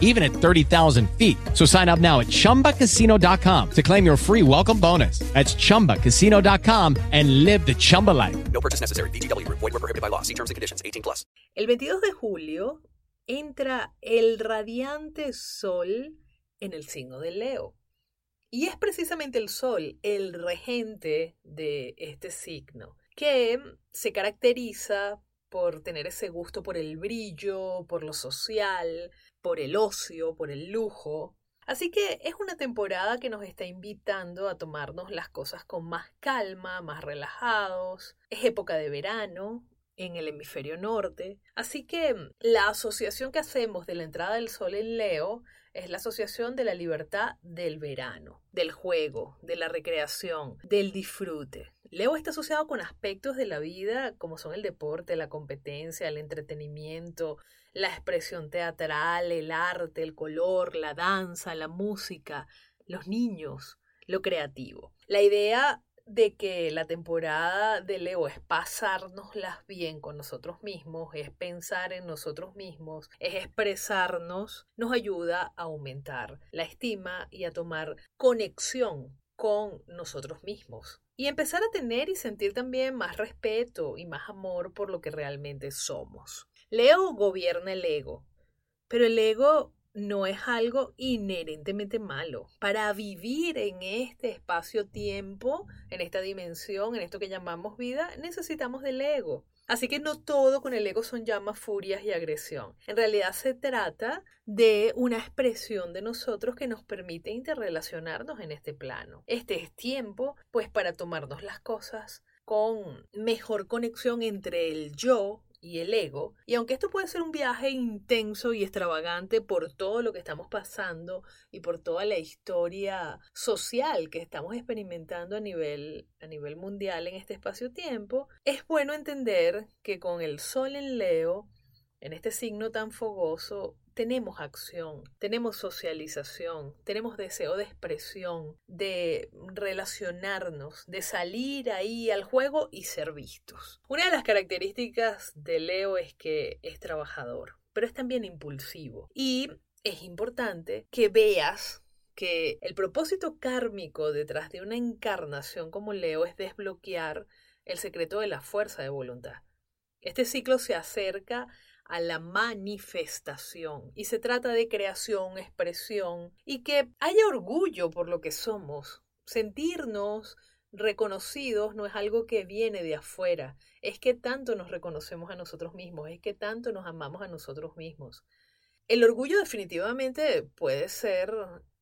even at 30,000 feet. So sign up now at chumbacasino.com to claim your free welcome bonus. That's chumbacasino.com and live the Chumba life. No purchase necessary. VGW Group. Void were prohibited by law. See terms and conditions. 18 plus. El 22 de julio entra el radiante sol en el signo de Leo. Y es precisamente el sol el regente de este signo, que se caracteriza por tener ese gusto por el brillo, por lo social, por el ocio, por el lujo. Así que es una temporada que nos está invitando a tomarnos las cosas con más calma, más relajados. Es época de verano en el hemisferio norte. Así que la asociación que hacemos de la entrada del sol en Leo es la asociación de la libertad del verano, del juego, de la recreación, del disfrute. Leo está asociado con aspectos de la vida como son el deporte, la competencia, el entretenimiento, la expresión teatral, el arte, el color, la danza, la música, los niños, lo creativo. La idea de que la temporada de Leo es pasárnoslas bien con nosotros mismos, es pensar en nosotros mismos, es expresarnos, nos ayuda a aumentar la estima y a tomar conexión con nosotros mismos. Y empezar a tener y sentir también más respeto y más amor por lo que realmente somos. Leo gobierna el ego, pero el ego no es algo inherentemente malo. Para vivir en este espacio-tiempo, en esta dimensión, en esto que llamamos vida, necesitamos del ego. Así que no todo con el ego son llamas, furias y agresión. En realidad se trata de una expresión de nosotros que nos permite interrelacionarnos en este plano. Este es tiempo, pues, para tomarnos las cosas con mejor conexión entre el yo y el ego. Y aunque esto puede ser un viaje intenso y extravagante por todo lo que estamos pasando y por toda la historia social que estamos experimentando a nivel, a nivel mundial en este espacio-tiempo, es bueno entender que con el sol en Leo, en este signo tan fogoso, tenemos acción, tenemos socialización, tenemos deseo de expresión, de relacionarnos, de salir ahí al juego y ser vistos. Una de las características de Leo es que es trabajador, pero es también impulsivo. Y es importante que veas que el propósito kármico detrás de una encarnación como Leo es desbloquear el secreto de la fuerza de voluntad. Este ciclo se acerca a la manifestación. Y se trata de creación, expresión y que haya orgullo por lo que somos. Sentirnos reconocidos no es algo que viene de afuera, es que tanto nos reconocemos a nosotros mismos, es que tanto nos amamos a nosotros mismos. El orgullo definitivamente puede ser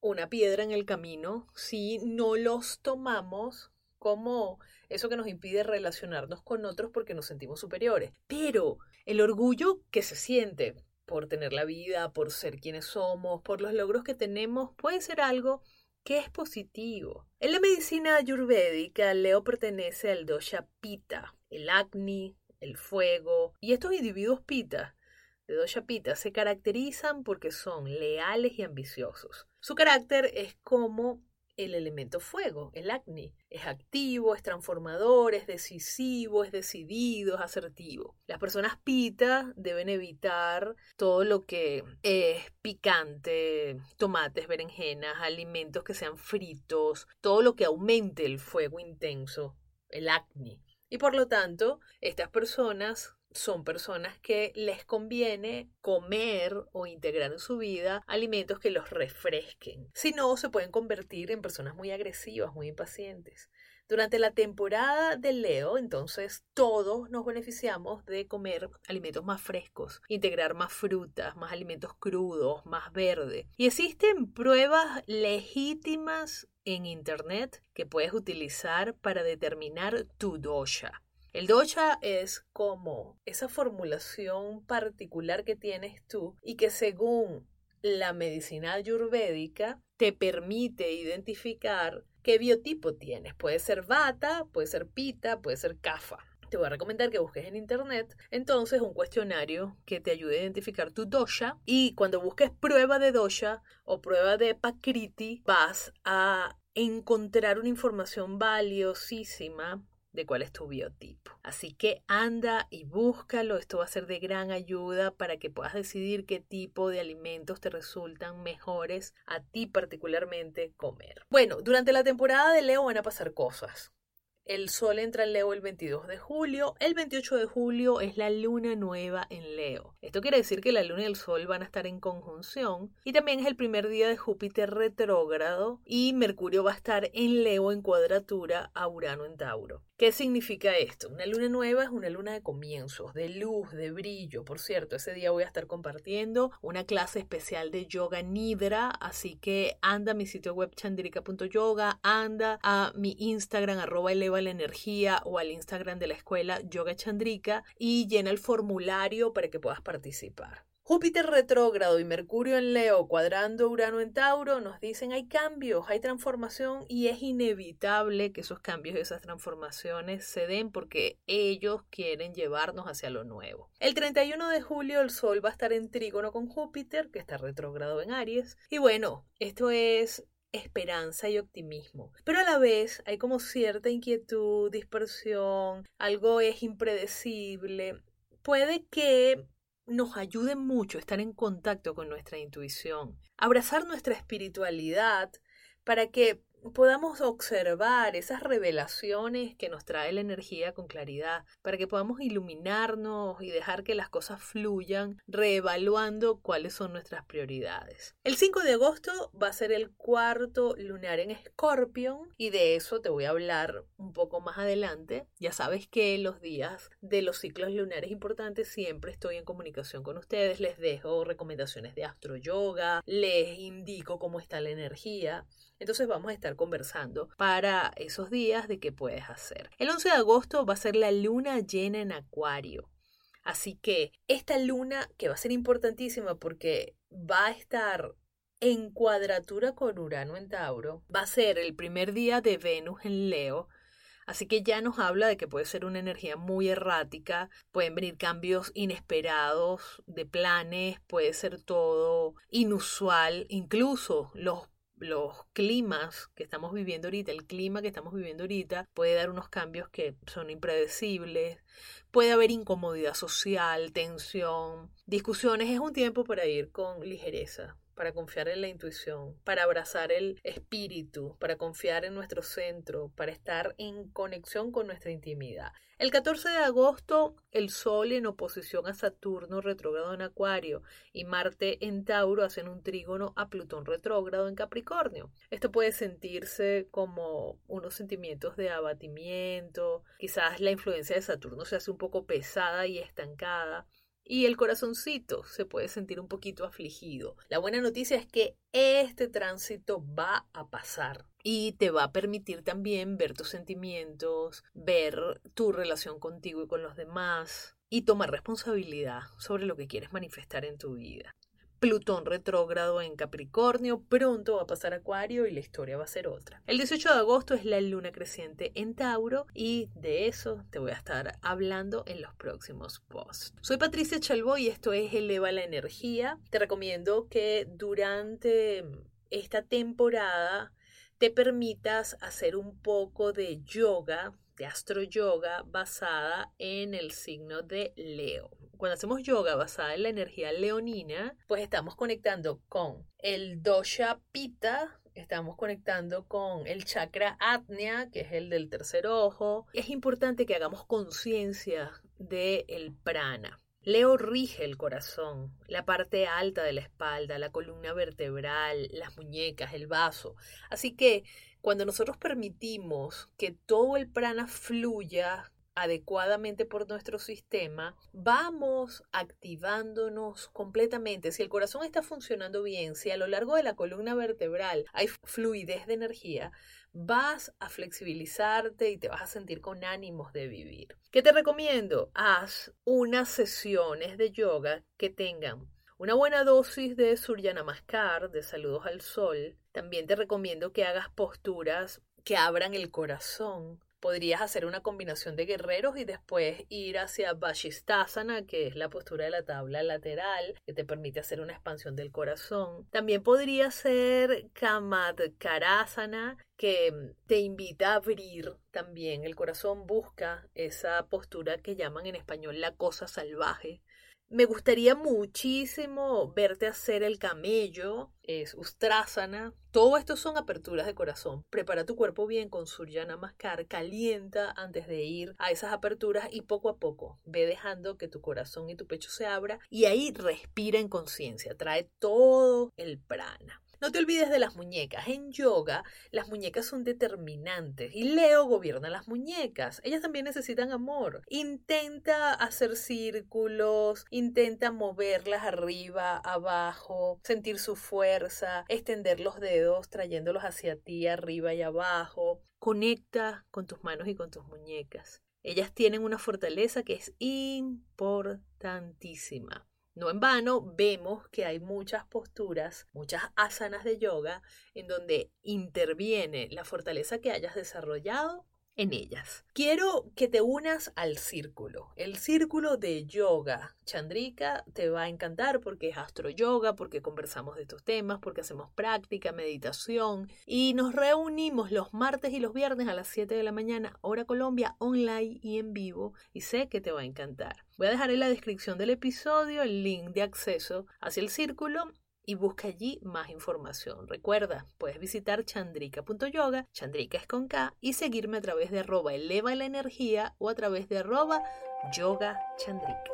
una piedra en el camino si no los tomamos como eso que nos impide relacionarnos con otros porque nos sentimos superiores. Pero el orgullo que se siente por tener la vida, por ser quienes somos, por los logros que tenemos, puede ser algo que es positivo. En la medicina ayurvédica, Leo pertenece al dosha Pita, el Agni, el fuego, y estos individuos Pita de dosha Pita se caracterizan porque son leales y ambiciosos. Su carácter es como el elemento fuego, el acné. Es activo, es transformador, es decisivo, es decidido, es asertivo. Las personas pita deben evitar todo lo que es picante, tomates, berenjenas, alimentos que sean fritos, todo lo que aumente el fuego intenso, el acné. Y por lo tanto, estas personas son personas que les conviene comer o integrar en su vida alimentos que los refresquen. Si no, se pueden convertir en personas muy agresivas, muy impacientes. Durante la temporada de Leo, entonces, todos nos beneficiamos de comer alimentos más frescos, integrar más frutas, más alimentos crudos, más verde. Y existen pruebas legítimas en Internet que puedes utilizar para determinar tu dosha. El dosha es como esa formulación particular que tienes tú y que según la medicina ayurvédica te permite identificar qué biotipo tienes. Puede ser vata, puede ser pita, puede ser kafa. te voy a recomendar que busques en internet entonces un cuestionario que te ayude a identificar tu dosha y cuando busques prueba de dosha o prueba de Pakriti vas a encontrar una información valiosísima de cuál es tu biotipo. Así que anda y búscalo, esto va a ser de gran ayuda para que puedas decidir qué tipo de alimentos te resultan mejores a ti particularmente comer. Bueno, durante la temporada de Leo van a pasar cosas. El Sol entra en Leo el 22 de julio. El 28 de julio es la luna nueva en Leo. Esto quiere decir que la luna y el Sol van a estar en conjunción. Y también es el primer día de Júpiter retrógrado. Y Mercurio va a estar en Leo en cuadratura a Urano en Tauro. ¿Qué significa esto? Una luna nueva es una luna de comienzos, de luz, de brillo. Por cierto, ese día voy a estar compartiendo una clase especial de yoga nidra, así que anda a mi sitio web chandrika.yoga, anda a mi Instagram arroba eleva la energía o al Instagram de la escuela yoga chandrika y llena el formulario para que puedas participar. Júpiter retrógrado y Mercurio en Leo cuadrando Urano en Tauro nos dicen hay cambios, hay transformación y es inevitable que esos cambios y esas transformaciones se den porque ellos quieren llevarnos hacia lo nuevo. El 31 de julio el Sol va a estar en trígono con Júpiter, que está retrógrado en Aries. Y bueno, esto es esperanza y optimismo. Pero a la vez hay como cierta inquietud, dispersión, algo es impredecible. Puede que nos ayude mucho estar en contacto con nuestra intuición, abrazar nuestra espiritualidad para que podamos observar esas revelaciones que nos trae la energía con claridad, para que podamos iluminarnos y dejar que las cosas fluyan, reevaluando cuáles son nuestras prioridades. El 5 de agosto va a ser el cuarto lunar en Escorpión y de eso te voy a hablar un poco más adelante. Ya sabes que los días de los ciclos lunares importantes siempre estoy en comunicación con ustedes, les dejo recomendaciones de astro yoga, les indico cómo está la energía. Entonces vamos a estar conversando para esos días de qué puedes hacer. El 11 de agosto va a ser la luna llena en Acuario. Así que esta luna, que va a ser importantísima porque va a estar en cuadratura con Urano en Tauro, va a ser el primer día de Venus en Leo. Así que ya nos habla de que puede ser una energía muy errática, pueden venir cambios inesperados de planes, puede ser todo inusual, incluso los los climas que estamos viviendo ahorita, el clima que estamos viviendo ahorita puede dar unos cambios que son impredecibles, puede haber incomodidad social, tensión, discusiones, es un tiempo para ir con ligereza, para confiar en la intuición, para abrazar el espíritu, para confiar en nuestro centro, para estar en conexión con nuestra intimidad. El 14 de agosto, el Sol en oposición a Saturno retrógrado en Acuario y Marte en Tauro hacen un trígono a Plutón retrógrado en Capricornio. Esto puede sentirse como unos sentimientos de abatimiento, quizás la influencia de Saturno se hace un poco pesada y estancada y el corazoncito se puede sentir un poquito afligido. La buena noticia es que este tránsito va a pasar y te va a permitir también ver tus sentimientos, ver tu relación contigo y con los demás y tomar responsabilidad sobre lo que quieres manifestar en tu vida. Plutón retrógrado en Capricornio, pronto va a pasar Acuario y la historia va a ser otra. El 18 de agosto es la luna creciente en Tauro y de eso te voy a estar hablando en los próximos posts. Soy Patricia Chalbo y esto es Eleva la Energía. Te recomiendo que durante esta temporada te permitas hacer un poco de yoga, de astro yoga basada en el signo de Leo cuando hacemos yoga basada en la energía leonina, pues estamos conectando con el dosha pita, estamos conectando con el chakra atnia, que es el del tercer ojo. Es importante que hagamos conciencia del prana. Leo rige el corazón, la parte alta de la espalda, la columna vertebral, las muñecas, el vaso. Así que cuando nosotros permitimos que todo el prana fluya adecuadamente por nuestro sistema, vamos activándonos completamente. Si el corazón está funcionando bien, si a lo largo de la columna vertebral hay fluidez de energía, vas a flexibilizarte y te vas a sentir con ánimos de vivir. ¿Qué te recomiendo? Haz unas sesiones de yoga que tengan una buena dosis de Surya Namaskar, de saludos al sol. También te recomiendo que hagas posturas que abran el corazón, Podrías hacer una combinación de guerreros y después ir hacia Vashistasana, que es la postura de la tabla lateral, que te permite hacer una expansión del corazón. También podría ser Kamadkarasana, que te invita a abrir también el corazón, busca esa postura que llaman en español la cosa salvaje. Me gustaría muchísimo verte hacer el camello, es Ustrasana. Todo esto son aperturas de corazón. Prepara tu cuerpo bien con Surya Namaskar, calienta antes de ir a esas aperturas y poco a poco ve dejando que tu corazón y tu pecho se abra y ahí respira en conciencia, trae todo el prana. No te olvides de las muñecas. En yoga, las muñecas son determinantes y Leo gobierna las muñecas. Ellas también necesitan amor. Intenta hacer círculos, intenta moverlas arriba, abajo, sentir su fuerza, extender los dedos trayéndolos hacia ti, arriba y abajo. Conecta con tus manos y con tus muñecas. Ellas tienen una fortaleza que es importantísima. No en vano vemos que hay muchas posturas, muchas asanas de yoga en donde interviene la fortaleza que hayas desarrollado en ellas. Quiero que te unas al círculo. El círculo de yoga Chandrika te va a encantar porque es astro yoga, porque conversamos de estos temas, porque hacemos práctica, meditación y nos reunimos los martes y los viernes a las 7 de la mañana, hora Colombia, online y en vivo y sé que te va a encantar. Voy a dejar en la descripción del episodio el link de acceso hacia el círculo y busca allí más información. Recuerda, puedes visitar chandrika.yoga, chandrika es con K, y seguirme a través de arroba eleva la energía o a través de arroba yoga chandrika.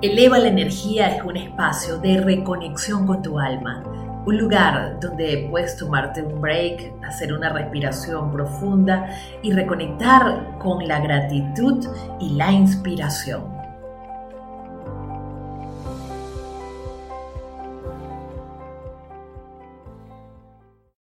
Eleva la energía es un espacio de reconexión con tu alma, un lugar donde puedes tomarte un break, hacer una respiración profunda y reconectar con la gratitud y la inspiración.